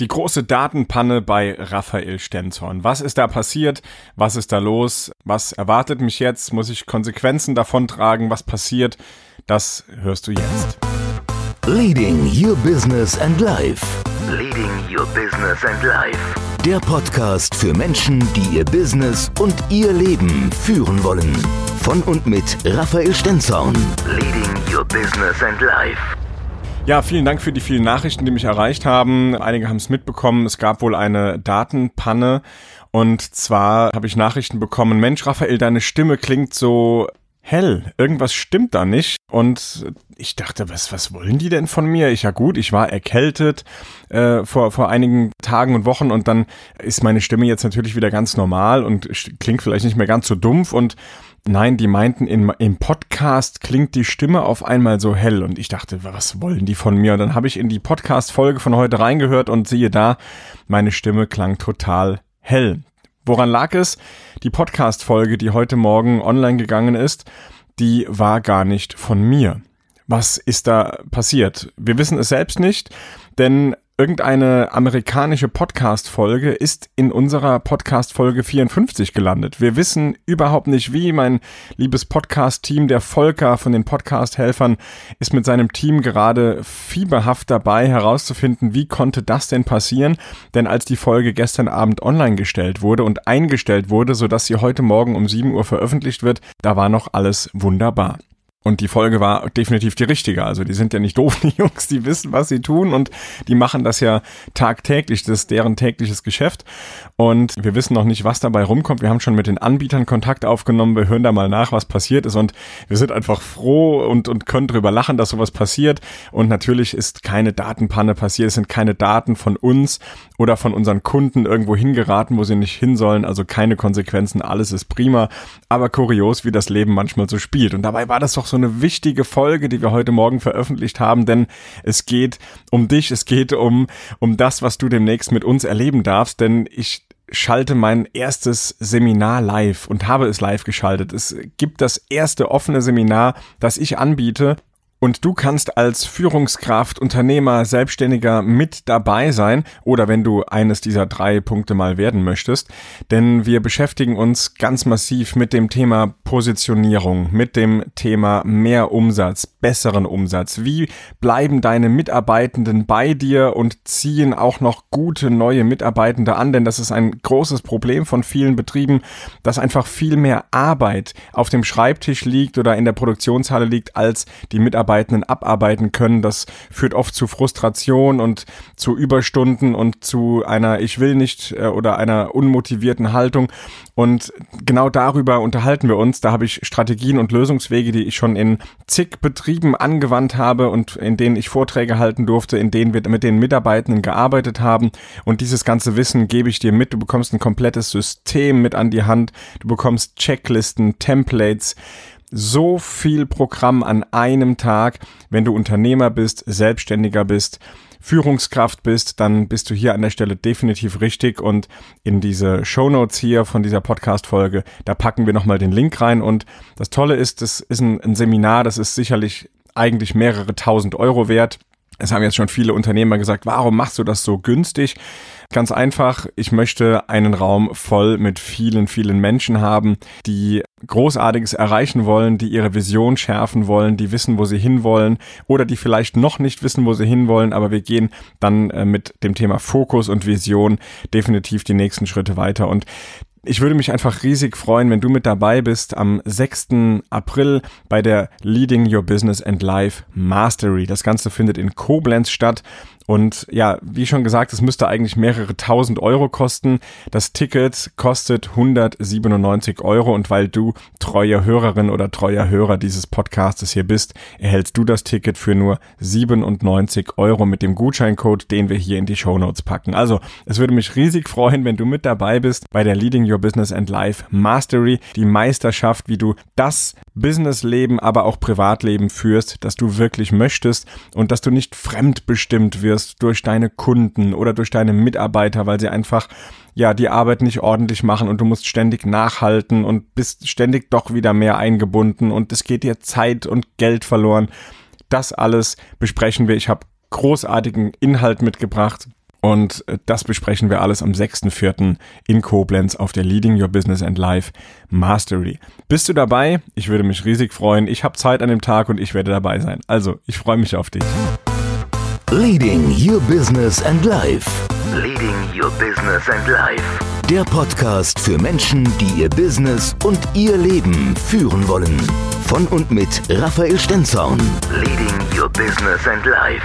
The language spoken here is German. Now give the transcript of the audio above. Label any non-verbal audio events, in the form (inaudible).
Die große Datenpanne bei Raphael Stenzhorn. Was ist da passiert? Was ist da los? Was erwartet mich jetzt? Muss ich Konsequenzen davon tragen? Was passiert? Das hörst du jetzt. Leading Your Business and Life. Leading Your Business and Life. Der Podcast für Menschen, die ihr Business und ihr Leben führen wollen. Von und mit Raphael Stenzhorn. Leading Your Business and Life. Ja, vielen Dank für die vielen Nachrichten, die mich erreicht haben. Einige haben es mitbekommen. Es gab wohl eine Datenpanne. Und zwar habe ich Nachrichten bekommen, Mensch, Raphael, deine Stimme klingt so hell. Irgendwas stimmt da nicht. Und ich dachte, was, was wollen die denn von mir? Ich ja gut, ich war erkältet äh, vor, vor einigen Tagen und Wochen und dann ist meine Stimme jetzt natürlich wieder ganz normal und klingt vielleicht nicht mehr ganz so dumpf und Nein, die meinten, in, im Podcast klingt die Stimme auf einmal so hell. Und ich dachte, was wollen die von mir? Und dann habe ich in die Podcast-Folge von heute reingehört und siehe da, meine Stimme klang total hell. Woran lag es? Die Podcast-Folge, die heute Morgen online gegangen ist, die war gar nicht von mir. Was ist da passiert? Wir wissen es selbst nicht, denn Irgendeine amerikanische Podcast-Folge ist in unserer Podcast-Folge 54 gelandet. Wir wissen überhaupt nicht wie. Mein liebes Podcast-Team, der Volker von den Podcast-Helfern, ist mit seinem Team gerade fieberhaft dabei herauszufinden, wie konnte das denn passieren? Denn als die Folge gestern Abend online gestellt wurde und eingestellt wurde, sodass sie heute Morgen um 7 Uhr veröffentlicht wird, da war noch alles wunderbar. Und die Folge war definitiv die richtige. Also die sind ja nicht doof, (laughs) die Jungs, die wissen, was sie tun und die machen das ja tagtäglich. Das ist deren tägliches Geschäft. Und wir wissen noch nicht, was dabei rumkommt. Wir haben schon mit den Anbietern Kontakt aufgenommen. Wir hören da mal nach, was passiert ist. Und wir sind einfach froh und, und können drüber lachen, dass sowas passiert. Und natürlich ist keine Datenpanne passiert. Es sind keine Daten von uns oder von unseren Kunden irgendwo hingeraten, wo sie nicht hin sollen. Also keine Konsequenzen. Alles ist prima. Aber kurios, wie das Leben manchmal so spielt. Und dabei war das doch so eine wichtige Folge, die wir heute Morgen veröffentlicht haben, denn es geht um dich, es geht um, um das, was du demnächst mit uns erleben darfst, denn ich schalte mein erstes Seminar live und habe es live geschaltet. Es gibt das erste offene Seminar, das ich anbiete und du kannst als Führungskraft, Unternehmer, Selbstständiger mit dabei sein oder wenn du eines dieser drei Punkte mal werden möchtest. Denn wir beschäftigen uns ganz massiv mit dem Thema Positionierung, mit dem Thema mehr Umsatz, besseren Umsatz. Wie bleiben deine Mitarbeitenden bei dir und ziehen auch noch gute neue Mitarbeitende an? Denn das ist ein großes Problem von vielen Betrieben, dass einfach viel mehr Arbeit auf dem Schreibtisch liegt oder in der Produktionshalle liegt, als die Mitarbeiter Mitarbeitenden abarbeiten können. Das führt oft zu Frustration und zu Überstunden und zu einer Ich will nicht äh, oder einer unmotivierten Haltung. Und genau darüber unterhalten wir uns. Da habe ich Strategien und Lösungswege, die ich schon in zig Betrieben angewandt habe und in denen ich Vorträge halten durfte, in denen wir mit den Mitarbeitenden gearbeitet haben. Und dieses ganze Wissen gebe ich dir mit. Du bekommst ein komplettes System mit an die Hand. Du bekommst Checklisten, Templates so viel Programm an einem Tag. Wenn du Unternehmer bist, Selbstständiger bist, Führungskraft bist, dann bist du hier an der Stelle definitiv richtig und in diese Show Notes hier von dieser Podcast-Folge, da packen wir nochmal den Link rein und das Tolle ist, das ist ein, ein Seminar, das ist sicherlich eigentlich mehrere tausend Euro wert. Es haben jetzt schon viele Unternehmer gesagt, warum machst du das so günstig? Ganz einfach, ich möchte einen Raum voll mit vielen, vielen Menschen haben, die Großartiges erreichen wollen, die ihre Vision schärfen wollen, die wissen, wo sie hinwollen oder die vielleicht noch nicht wissen, wo sie hinwollen, aber wir gehen dann äh, mit dem Thema Fokus und Vision definitiv die nächsten Schritte weiter. Und ich würde mich einfach riesig freuen, wenn du mit dabei bist am 6. April bei der Leading Your Business and Life Mastery. Das Ganze findet in Koblenz statt. Und ja, wie schon gesagt, es müsste eigentlich mehrere tausend Euro kosten. Das Ticket kostet 197 Euro und weil du treue Hörerin oder treuer Hörer dieses Podcastes hier bist, erhältst du das Ticket für nur 97 Euro mit dem Gutscheincode, den wir hier in die Show Notes packen. Also, es würde mich riesig freuen, wenn du mit dabei bist bei der Leading Your Business and Life Mastery, die Meisterschaft, wie du das Businessleben, aber auch Privatleben führst, das du wirklich möchtest und dass du nicht fremdbestimmt wirst durch deine Kunden oder durch deine Mitarbeiter, weil sie einfach ja die Arbeit nicht ordentlich machen und du musst ständig nachhalten und bist ständig doch wieder mehr eingebunden und es geht dir Zeit und Geld verloren. Das alles besprechen wir. Ich habe großartigen Inhalt mitgebracht Und äh, das besprechen wir alles am 6.4. in Koblenz auf der Leading Your Business and Life Mastery. Bist du dabei? Ich würde mich riesig freuen. Ich habe Zeit an dem Tag und ich werde dabei sein. Also, ich freue mich auf dich. Leading Your Business and Life. Leading Your Business and Life. Der Podcast für Menschen, die ihr Business und ihr Leben führen wollen. Von und mit Raphael Stenzorn. Leading Your Business and Life.